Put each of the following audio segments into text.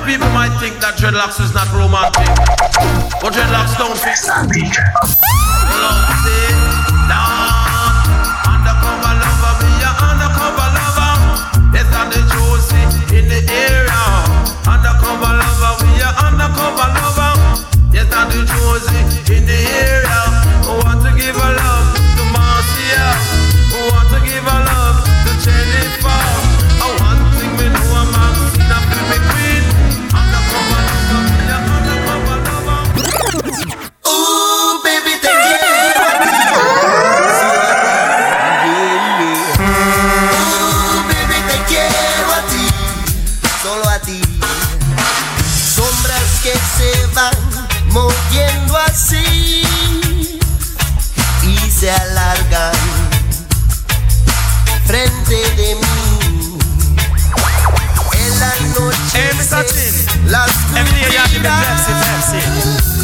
many people might think that dreadlocks is not romantic, but dreadlocks don't fit. Undercover lover, undercover lover. The Josie in the area. Undercover lover, we a undercover lover. Yes, I'm the Josie in the area.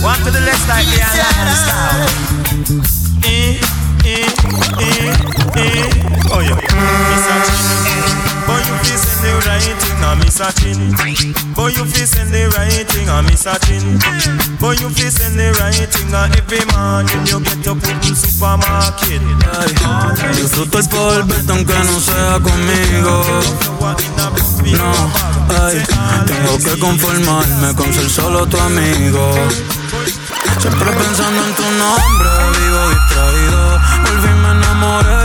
One to the left like the Island style. Eh, eh, eh, eh. Oh yeah, misogyny. Boy, you feel send the right thing, I'm misogyny. Boy, you feel send the right thing, I'm misogyny. Boy, you feel send the right thing, and every morning you get up in the supermarket. Disfruto el poder verte aunque no sea conmigo. No, ay, tengo que conformarme con ser solo tu amigo. Siempre pensando en tu nombre, vivo distraído. Volví, me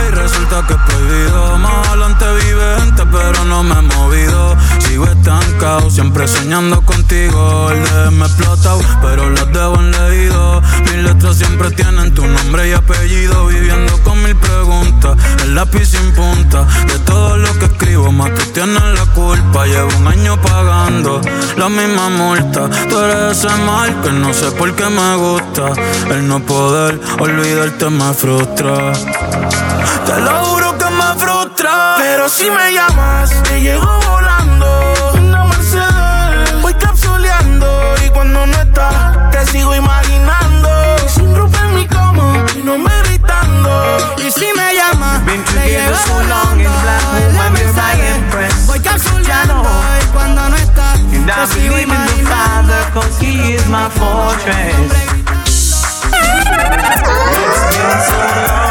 y resulta que es prohibido. Más adelante vive gente, pero no me he movido. Sigo estancado, siempre soñando contigo. El me explotado, pero las debo en leído. Mis letras siempre tienen tu nombre y apellido. Viviendo con mil preguntas, el lápiz sin punta. De todo lo que escribo, más tú tienes la culpa. Llevo un año pagando la misma multa. Tú eres mal que no sé por qué me gusta. El no poder olvidarte me frustra. Te lo juro que me frustra. Pero si me llamas, te llego volando. Una Mercedes, voy capsuleando. Y cuando no estás, te sigo imaginando. Y sin ropa en mi cama, y no me gritando. Y si me llamas, Been te llego so black volando. voy capsuleando. Y cuando no estás, te sigo imaginando. Father, cause He is my fortress. It's been so long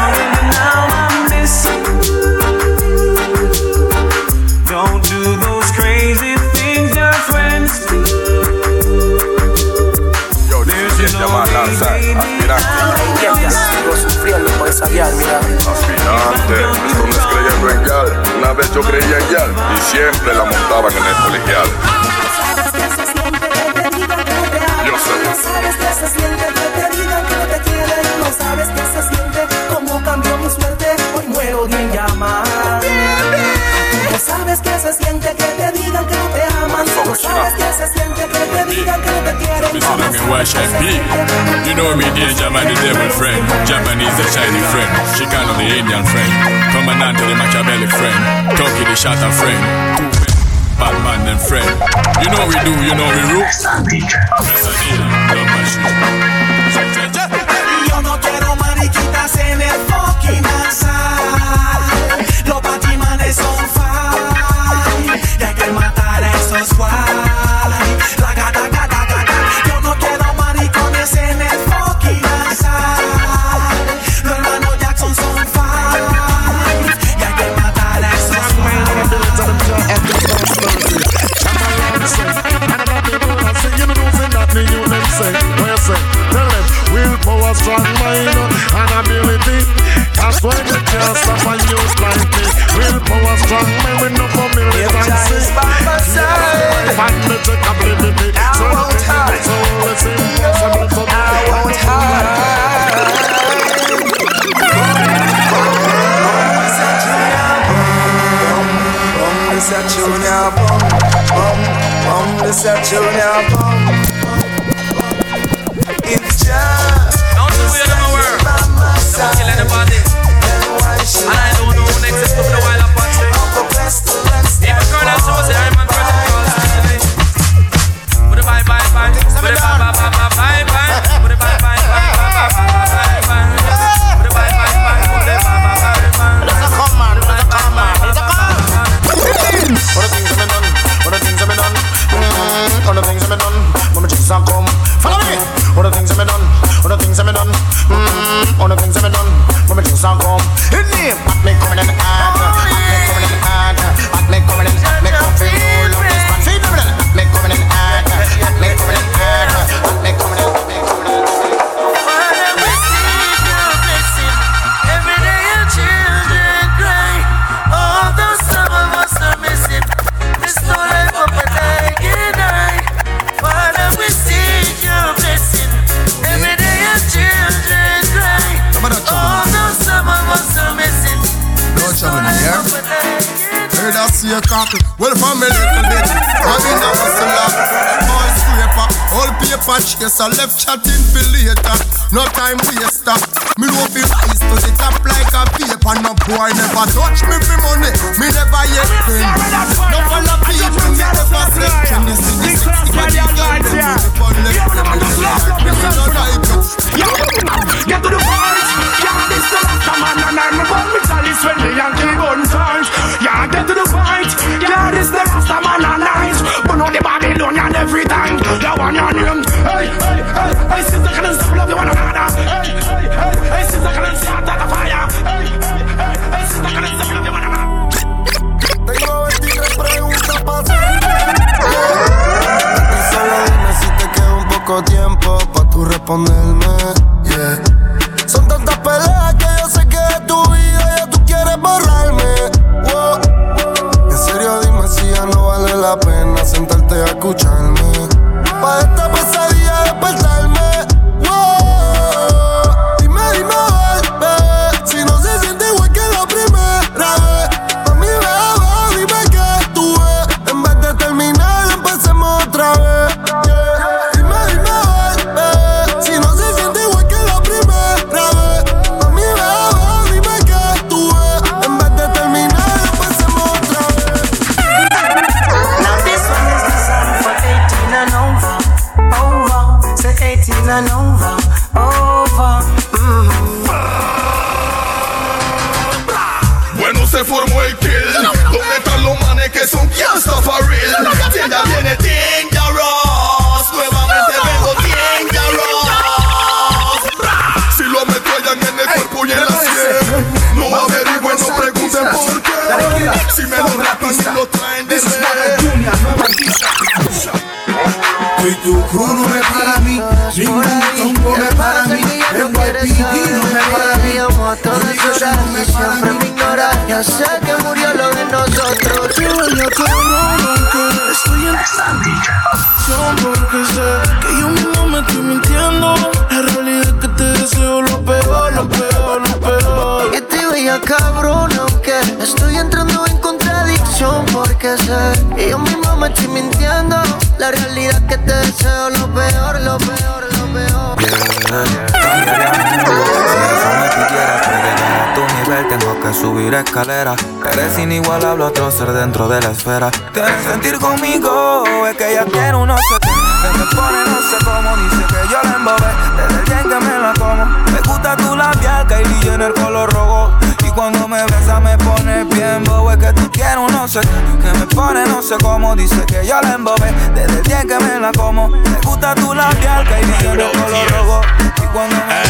Baby, Aspirante. Sigo sufriendo por esa vial, mira. Aspirante. Esto no es creyendo en Yal. Una vez yo creía en Yal y siempre la montaban en el colegial. Me, danger man, the devil friend. Japanese, the shiny friend. Chicano, the Indian friend. Commandant, the Machiavelli friend. Turkey, the shatter friend. Two bad man, and friend. You know we do, you know we rule. Presadilla, love machine. Yo no quiero mariquitas en el fucking. Los batimanes son. Y hay que matar a esos guay. by my side. I won't hide. I won't hide. This a tune ya bum, bum, bum. This a tune ya bum, bum, bum. It's just. Don't you wear them aware? Don't you let the body. and come paper chaser, left chatting for later. No time waster. Me know fi rise to the top like a paper. No boy never touch me for money. Me never yet win. No follow people, me never slip. When you see the body Y tu crew no me para mí, ningún tongo me para mí, NYPD no me para mí, Amo a todas Conmigo horas no me y siempre me ignora. Ya sé que murió lo de nosotros. Te voy a cabrón, que estoy en Son porque sé que yo mismo me estoy mintiendo. La realidad es que te deseo lo peor, lo peor, lo peor. Que te veía cabrón, aunque estoy entrando en porque sé. Que yo mismo me estoy mintiendo. La realidad que te deseo lo peor, lo peor, lo peor. Si eso me a tu nivel Tengo que subir escaleras. Eres inigualable otro ser dentro de la esfera. Quieres sentir conmigo Es que ya quiero no sé qué me pone no sé cómo Dice que yo la embobé. Desde el día en que me la como Me gusta tu labial Kylie en el color rojo Y cuando me besa me pone bien bobo Es que tú quiero no sé qué Que me pone no sé cómo Dice que yo la embobé Desde el día que me la como Me gusta tu labial Kylie en el color rojo Y cuando me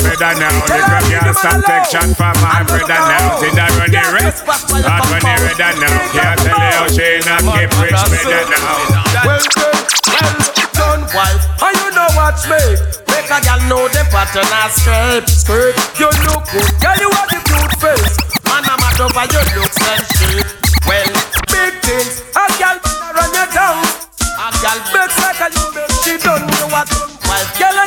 brother now. Little girl stop take shot for my brother now. See that run the red, not run the red now. Can't tell you how she not keep rich brother now. Well done, well done, wife. And you know what, mate? Make a girl know the pattern of Scrape skirt. You look good, girl. You have the cute face. Man, I'm mad over your looks and shape. Well, big things. A girl run you down. A girl makes like a you make she done. You are done, wife. Girl,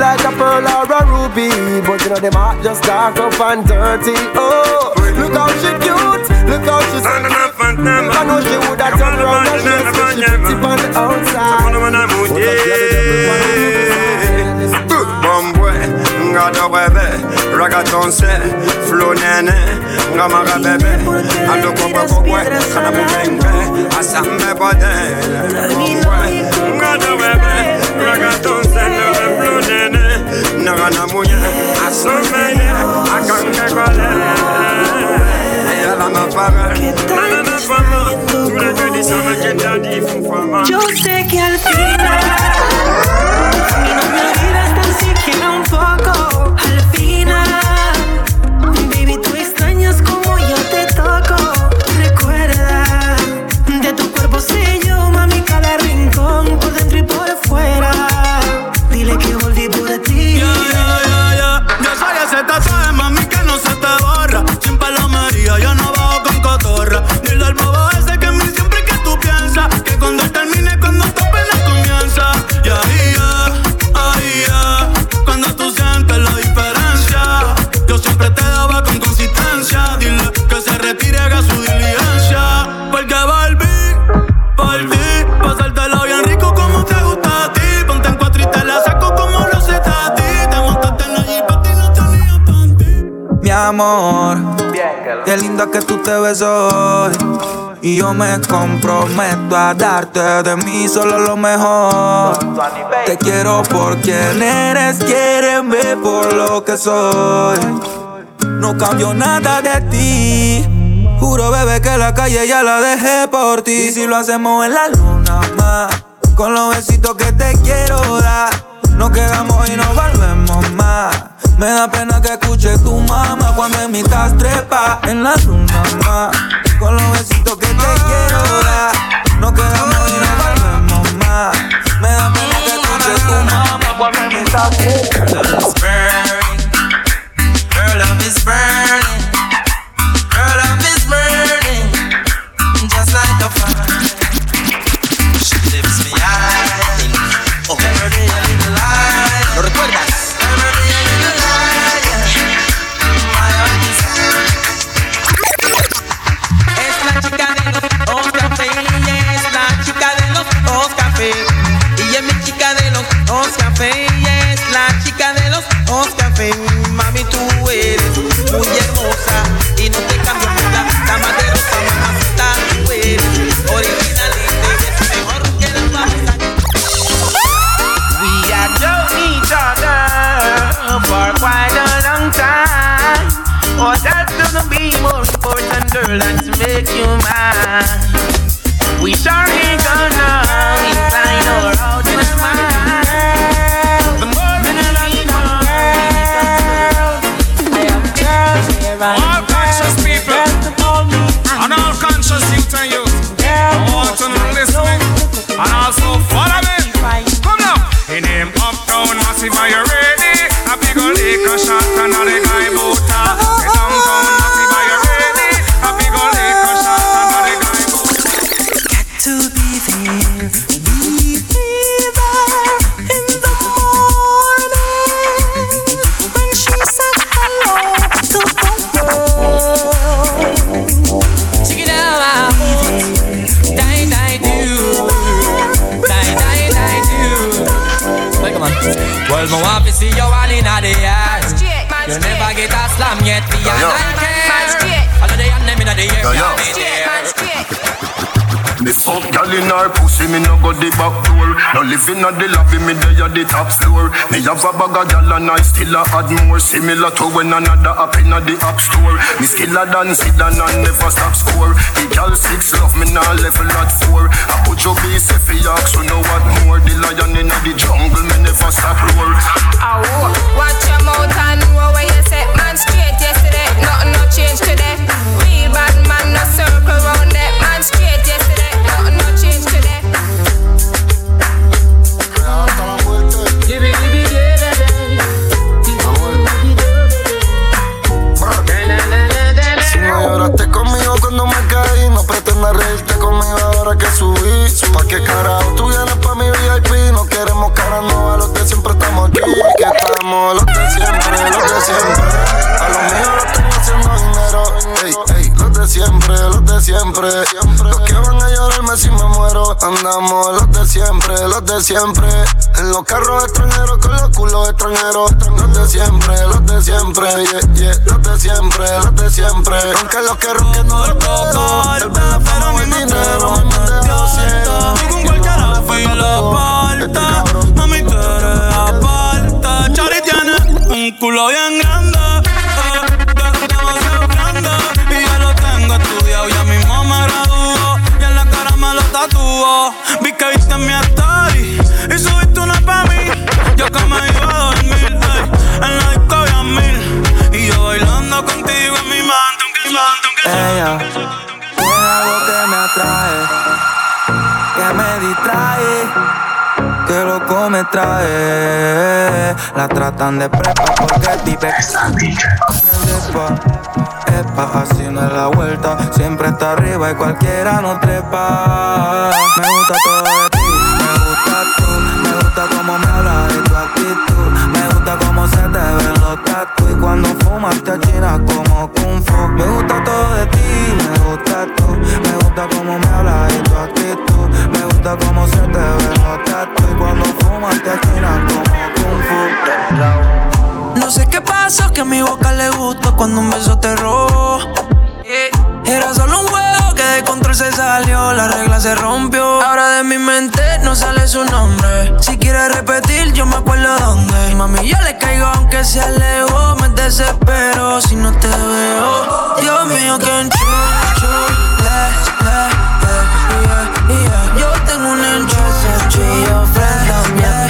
like a pearl or a ruby, but you know them heart just dark up and dirty. Oh, look how she cute, look how she sexy. I know she would have turned around and she she pretty on the outside. Both of them are the devil on the inside. Bombwe, ngada webe, ragaton se, flow nene, ngamara bebe, ando kwa kwa, kana mubenge, asambe bode. Bombwe, ngada webe, ragaton se, nebe flow nene, nagana munye, asomene, akange kole. Mafara, nana mafama, tule kedi sama fufama. Yo sé que al final y no me olvidas tan siquiera un poco. Al final, Yo soy amor, qué linda que tú te ves hoy. Y yo me comprometo a darte de mí solo lo mejor. Te quiero por quien eres, quiéreme por lo que soy. No cambio nada de ti. Juro, bebé, que la calle ya la dejé por ti. Y si lo hacemos en la luna más, con los besitos que te quiero dar. Nos quedamos y nos volvemos más. Me da pena que escuche tu mamá cuando en mi tas trepa en la luna más. Con los besitos que te quiero dar. Nos quedamos nos volvemos más. Me da pena que escuche tu mamá cuando en mi tas trepa. Es la chica de los. Mami, tú eres muy hermosa y no te cambio de rosa, mamacita, tú eres original y eres mejor que la. We have known each other for quite a long time. Oh, that doesn't be more important, girl, than to make you mine. We sure ain't gonna incline or in her pussy, me no go the back door. No living at the lobby, me dey at the top floor. Me have a bag of gal and I still a add more. Similar to when another up in the app store. Me skiller than Zidane and never stop score. The gal six love me now level at four. I put your base if you ask, so know what more. The lion in the jungle, me never stop roar. Ow, watch your mouth and know where you set man ahora que subí. Pa' qué carajo tú vienes pa' mi VIP, no queremos cara nueva, los de siempre estamos aquí. Que estamos los de siempre, los de siempre. A los míos los tengo haciendo dinero. Ey, ey, los de siempre, los de siempre. Los que van si me muero. Andamos los de siempre, los de siempre. En los carros extranjeros con los culos extranjeros. Los de siempre, los de siempre. Yeah, yeah, los de siempre, los de siempre. Aunque los que ronquen no el pelo. El pero mi dinero. Mi mente lo siento. Tú con cualquiera filo aparta Mami, tú eres aparta Chari tiene un culo bien grande La tratan de prepa porque vive Epa, así no es la vuelta, siempre está arriba y cualquiera no trepa. Me gusta todo de ti, me gusta tú, me gusta cómo me hablas y tu actitud, me gusta cómo se tatu y cuando fumas te achinas como kung fu. Me gusta todo de ti, me gusta tú, me gusta cómo me hablas y tu actitud, me gusta cómo se te ven los tatu y cuando fumas te achinas como kung fu. No sé qué pasó, que a mi boca le gustó cuando un beso te robó. Era solo un juego que de control se salió, la regla se rompió. Ahora de mi mente no sale su nombre. Si quieres repetir, yo me acuerdo dónde. Mami, yo le caigo aunque se alejó. Me desespero si no te veo. Dios mío, que yeah. Yo tengo un enchufe, tú y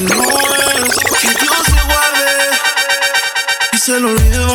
no es. Que Dios se guarde. Y se lo olvide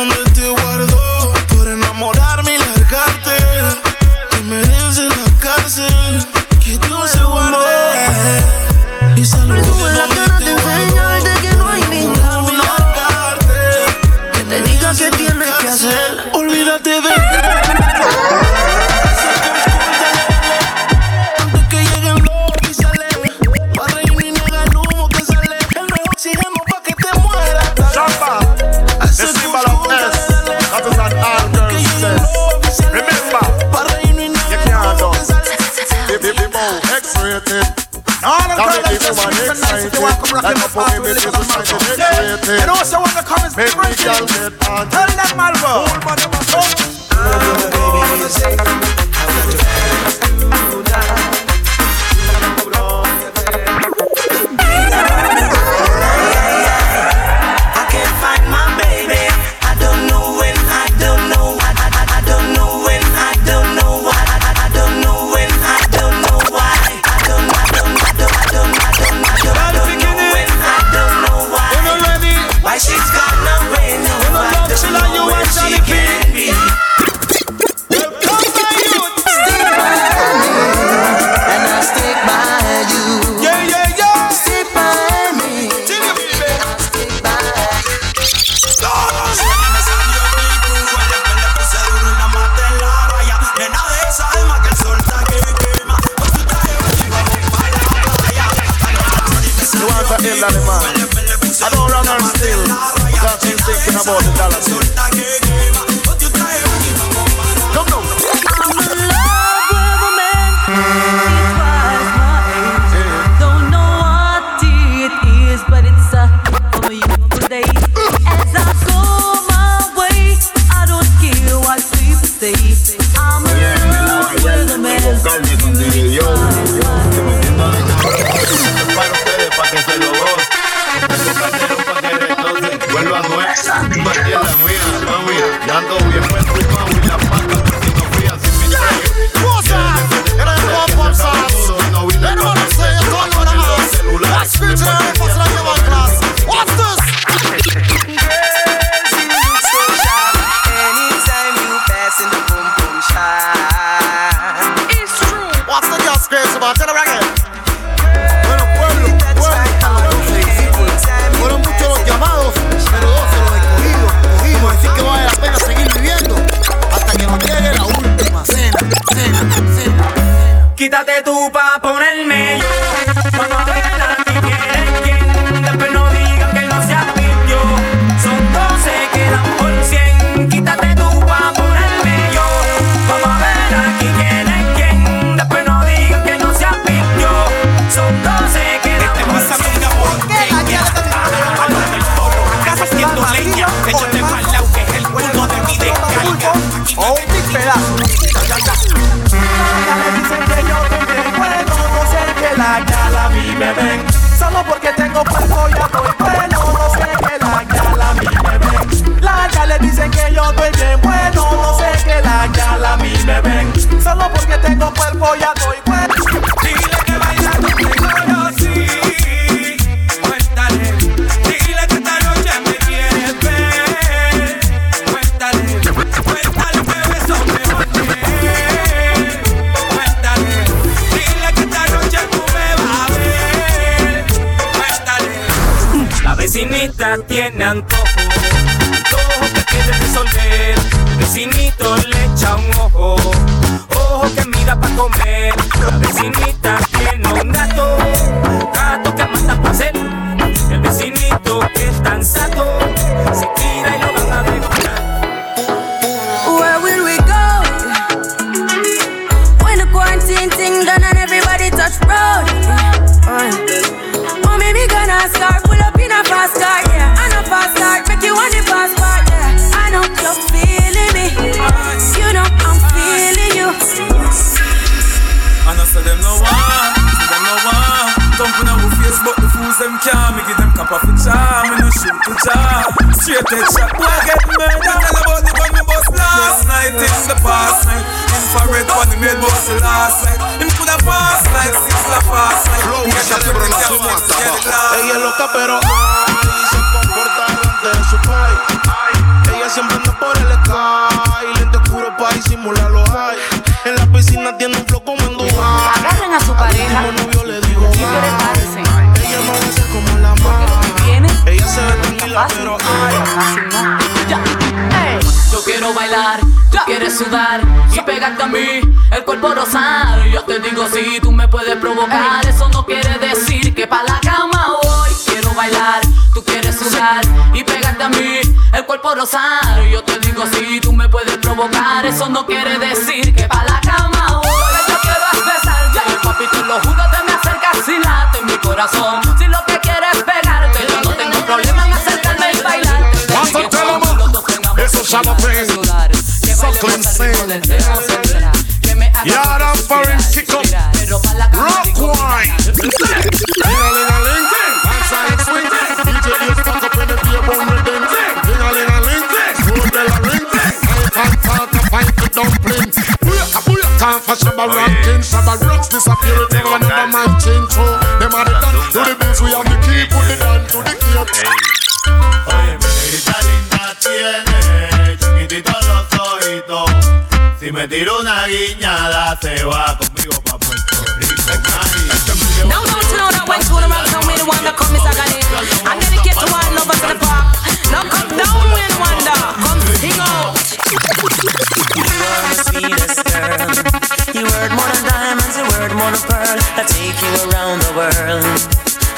tú pa' ponerme yo. Solo porque tengo cuerpo ya estoy comer. La vecinita tiene un gato, Shot, boy get murdered. Tell about the gun me bust last night in the past night. Infrared on the made bust the last night. Him coulda passed like six la fast night. Flow, pero no se muestra, Ella es loca, pero se comporta delante de su país. Ella siempre anda por el sky. Lente oscuro para disimular los high. En la piscina tiene un flow como en Dubai. Agarren a su pareja Como novio le digo, bailar, tú quieres sudar y pegarte a mí, el cuerpo rosar. Yo te digo si tú me puedes provocar, eso no quiere decir que pa' la cama voy. Quiero bailar, tú quieres sudar y pegarte a mí, el cuerpo rosar. Yo te digo si tú me puedes provocar, eso no quiere decir que pa' la cama voy. Yo quiero es besarte, papi, te lo juro, te me acercas y late en mi corazón. Si lo que quieres es pegarte, yo no tengo problema en acercarme y bailarte. Eso ya lo tengo. Suckling Rock wine. Swing. DJ fuck up in the ring. I can't talk to fight the dumplings. For Shabba rockin', Shabba Rocks disappear with them whenever man change. So them are the done to the beats. We have the key. Put it done to the key. Me tiro una guiñada, se va conmigo pa' Puerto Rico. Now don't you know that when Tony Robinson with the one that come Miss Agony I'm dedicated to one lovers in the park Now come down with the wonder Come sing out You are the sweetest girl. You worth more than diamonds, you worth more than pearl. I'll take you around the world.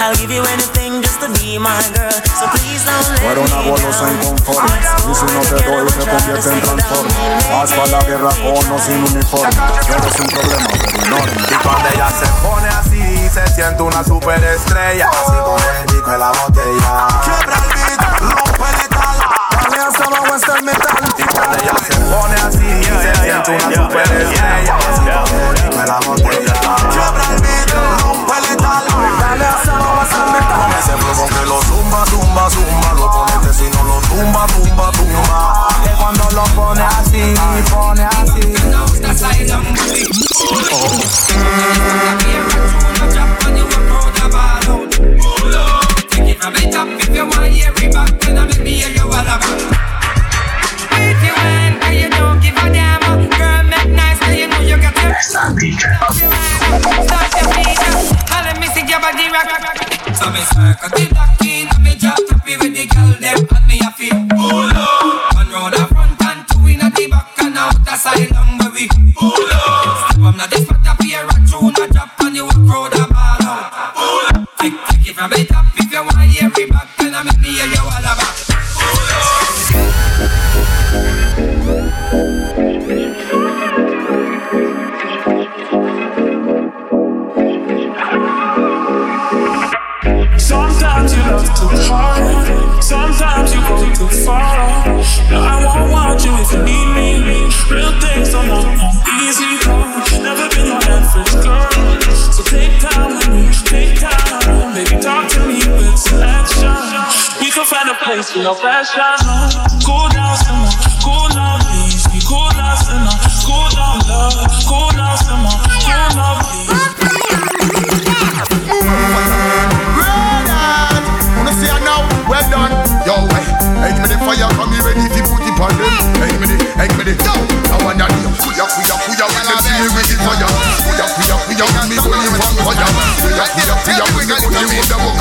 I'll give you anything just to be my girl. So please Tú eres una golosa inconforme Y si no te doy te convierte en transforme Haz para la guerra con o sin uniforme. Eres un problema pero enorme Y cuando ella se pone así Se siente una superestrella. Así con el disco en la botella. Quiebra el beat, rompe el metal. Dale hasta abajo hasta el metal. Y cuando ella se pone así Se siente una superestrella. Así con el disco en la botella Bumba, bumba, bumba. E cuando lo pone así, pone así. Tell me we got to it.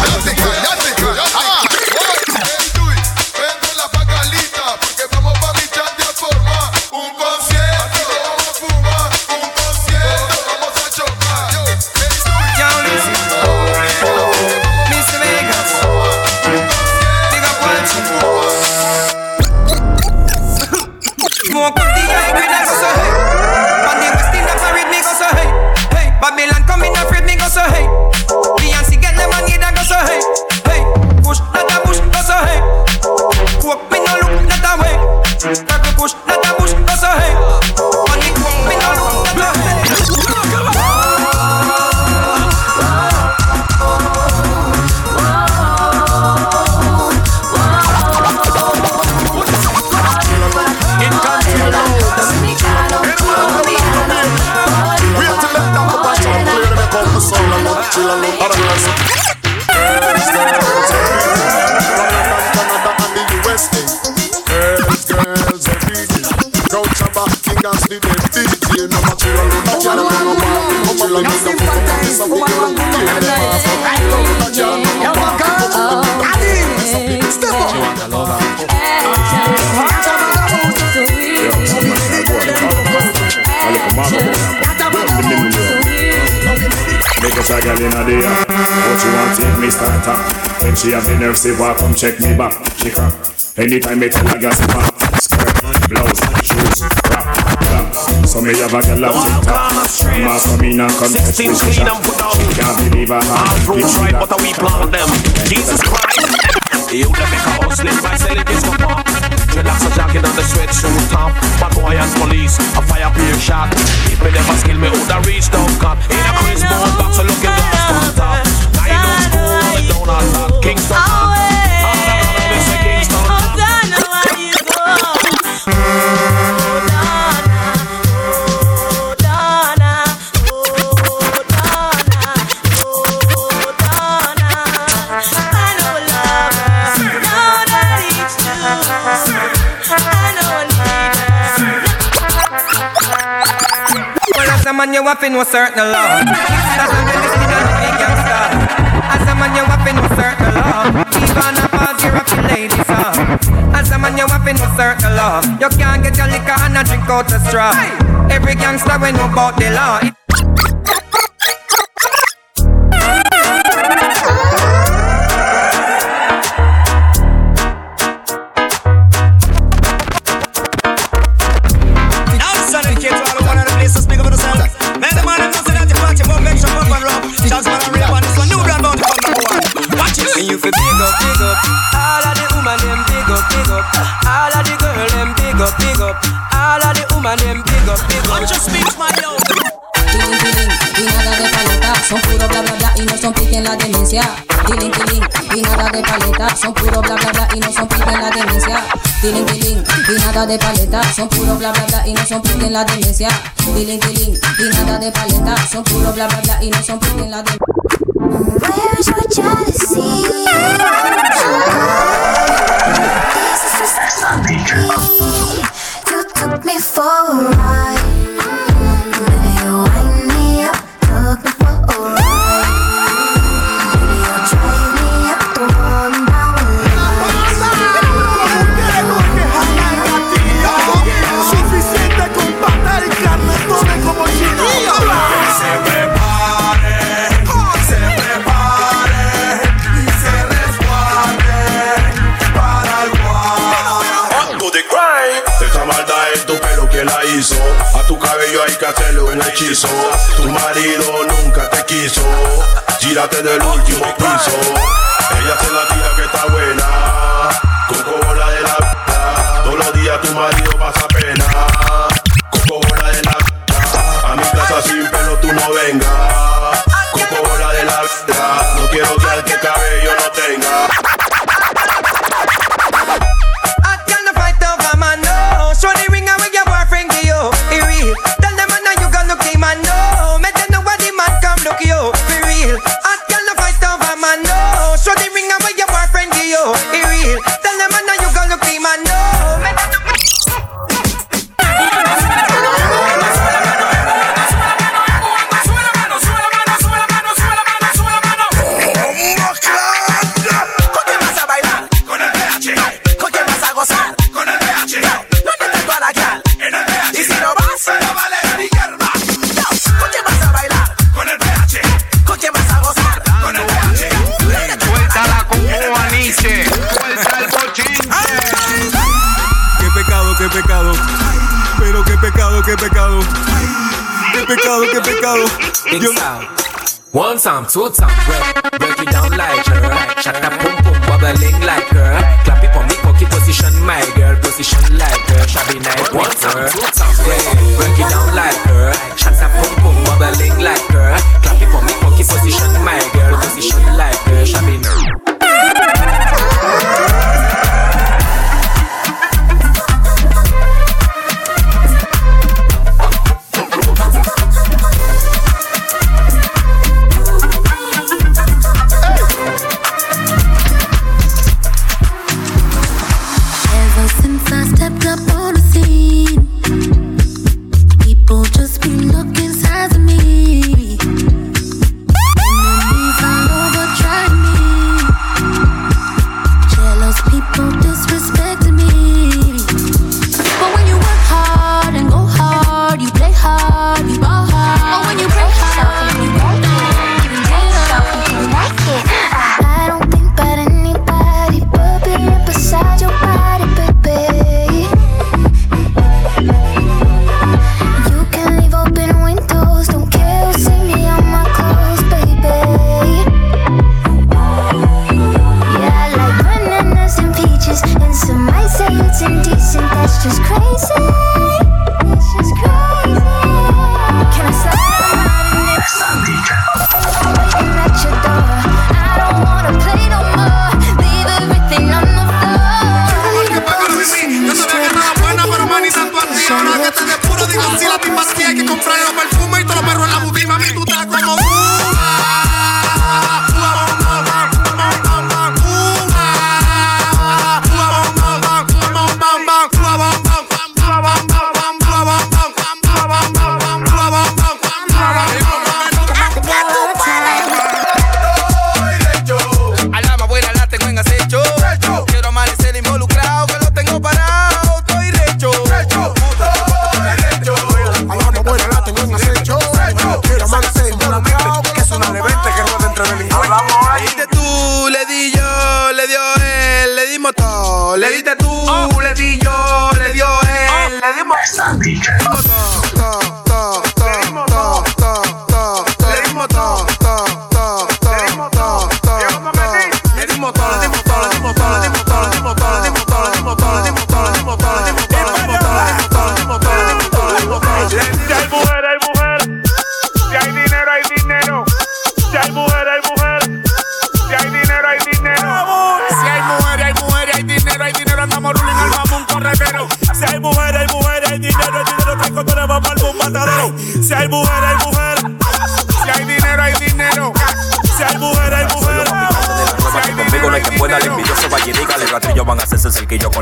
Take me start up When she have the nerve say walk come check me back? She crack Anytime me tell her gas pop Skirt, blouse, shoes, rap, rap So me have a girl up tip top Mama come in and come test me she shot. Can't believe I have Roots right, but we plant them. Jesus Christ. You them make a hustling by selling this for pop. A jacket on the sweatshirt top. Bad boy and police, a fire peer shot. If me never skill me, woulda reached down cut. In a Brown box, looking glass on top. Now know school, down on. Kingston. waffin' no certain love. As a man, you waffin' no certain love. Even a pause, you're up ladies. As a man, you waffin' no certain love. You can't get your liquor and a drink out the straw. Every gangster we know about the law. woman them big up, big up. Just speech, my. Killing, killing, y nada de paleta, son puro bla bla bla y no son pique en la demencia. Killing, killing, y nada de paleta, son puro bla bla bla y no son pique en la demencia. Killing, killing, y nada de paleta, son puro bla bla bla y no son pique en la demencia. Killing, killing, y nada de paleta, son puro bla bla bla y no son pique en la demencia. alright hay que hacerle un hechizo. Tu marido nunca te quiso. Gírate del último piso. Ella se la tira que está buena. Coco bola de la puta. Todos los días tu marido pasa pena. Coco bola de la puta. A mi casa sin pelo tú no vengas. Coco bola de la puta. No quiero que al que cabe. 做掌柜。my son, teacher.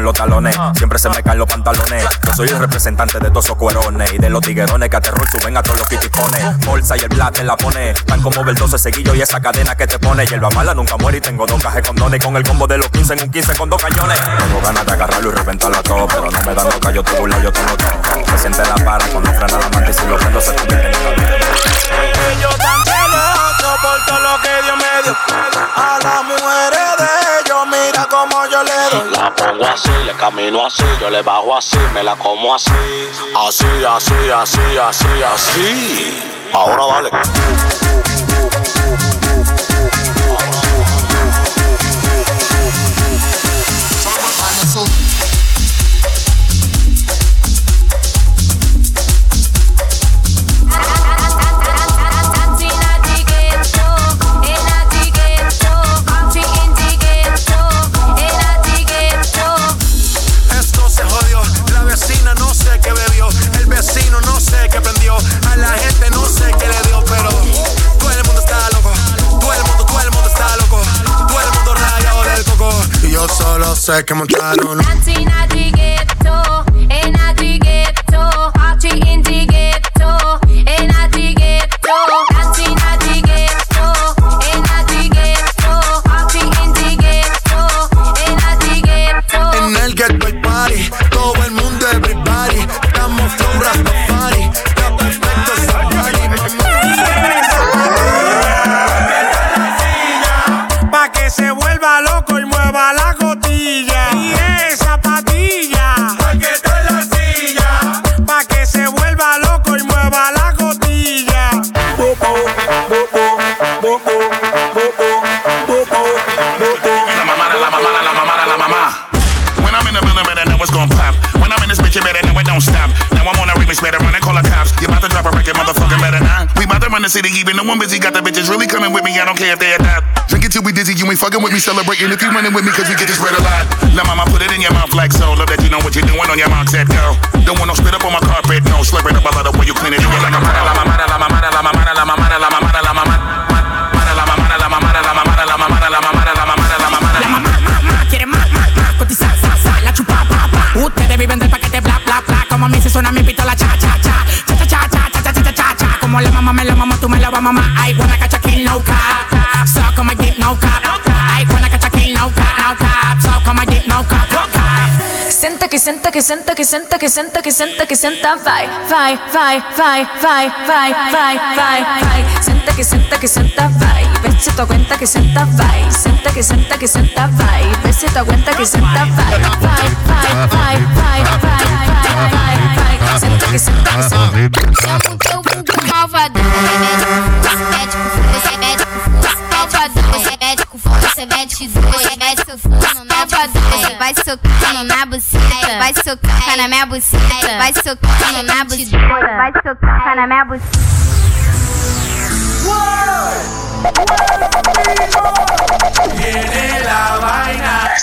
Con los talones. Siempre se me caen los pantalones. Yo soy el representante de todos esos cuerones. Y de los tiguerones que a terror suben a todos los quiticones Bolsa y el plat en la pone. Tan como ver 12 seguillos y esa cadena que te pone. Hierba mala nunca muere y tengo dos cajas con dones Con el combo de los 15 en un 15 con dos cañones. Tengo ganas de agarrarlo y reventarlo a todo Pero no me dan loca, yo tengo un yo tengo todo. Se siente la para cuando frena la manta y si lo prendo se convierte en Yo tan celoso por todo lo que Dios me dio. A las mujeres de ellos, como yo le doy. La pongo así, le camino así, yo le bajo así, me la como así. Así, así, así, así, así. Ahora vale. cosas que montaron. What's gon' pop. When I'm in this bitch, you better know it don't stop. Now I'm on a remix, better run and call the cops. You about to drop a record, motherfucker, better not. We about to run the city, even though I'm busy. Got the bitches really coming with me, I don't care if they adopt. Drink it till we dizzy, you ain't fucking with me, celebrating if you running with me, cause we get this bread a lot. Now, mama, put it in your mouth like so. Love that you know what you're doing on your mark, set go. Don't want no spit up on my carpet, no. Slurp it up, I love the way you clean it. You like a viven del paquete, bla, bla, bla. Como a mí se suena mi pistola, cha, cha, cha. Cha, cha, cha, cha, cha, cha, cha, cha, cha. Como la mamá me lo mamo, tú me lo vas a mamar. I wanna catch no cap. So come and get no cap. Senta que senta que senta que senta que senta que senta vai vai vai vai vai vai vai vai vai senta que senta que senta vai vê se tua cuenta que senta vai senta que senta que senta vai vê se tua cuenta que senta vai vai vai vai vai vai vai senta que senta que senta você mete você mete socando na buceta. Vai socando na buceta, vai socar na minha buceta. Vai socando na buceta, vai socar na minha buceta. Viene la vaina.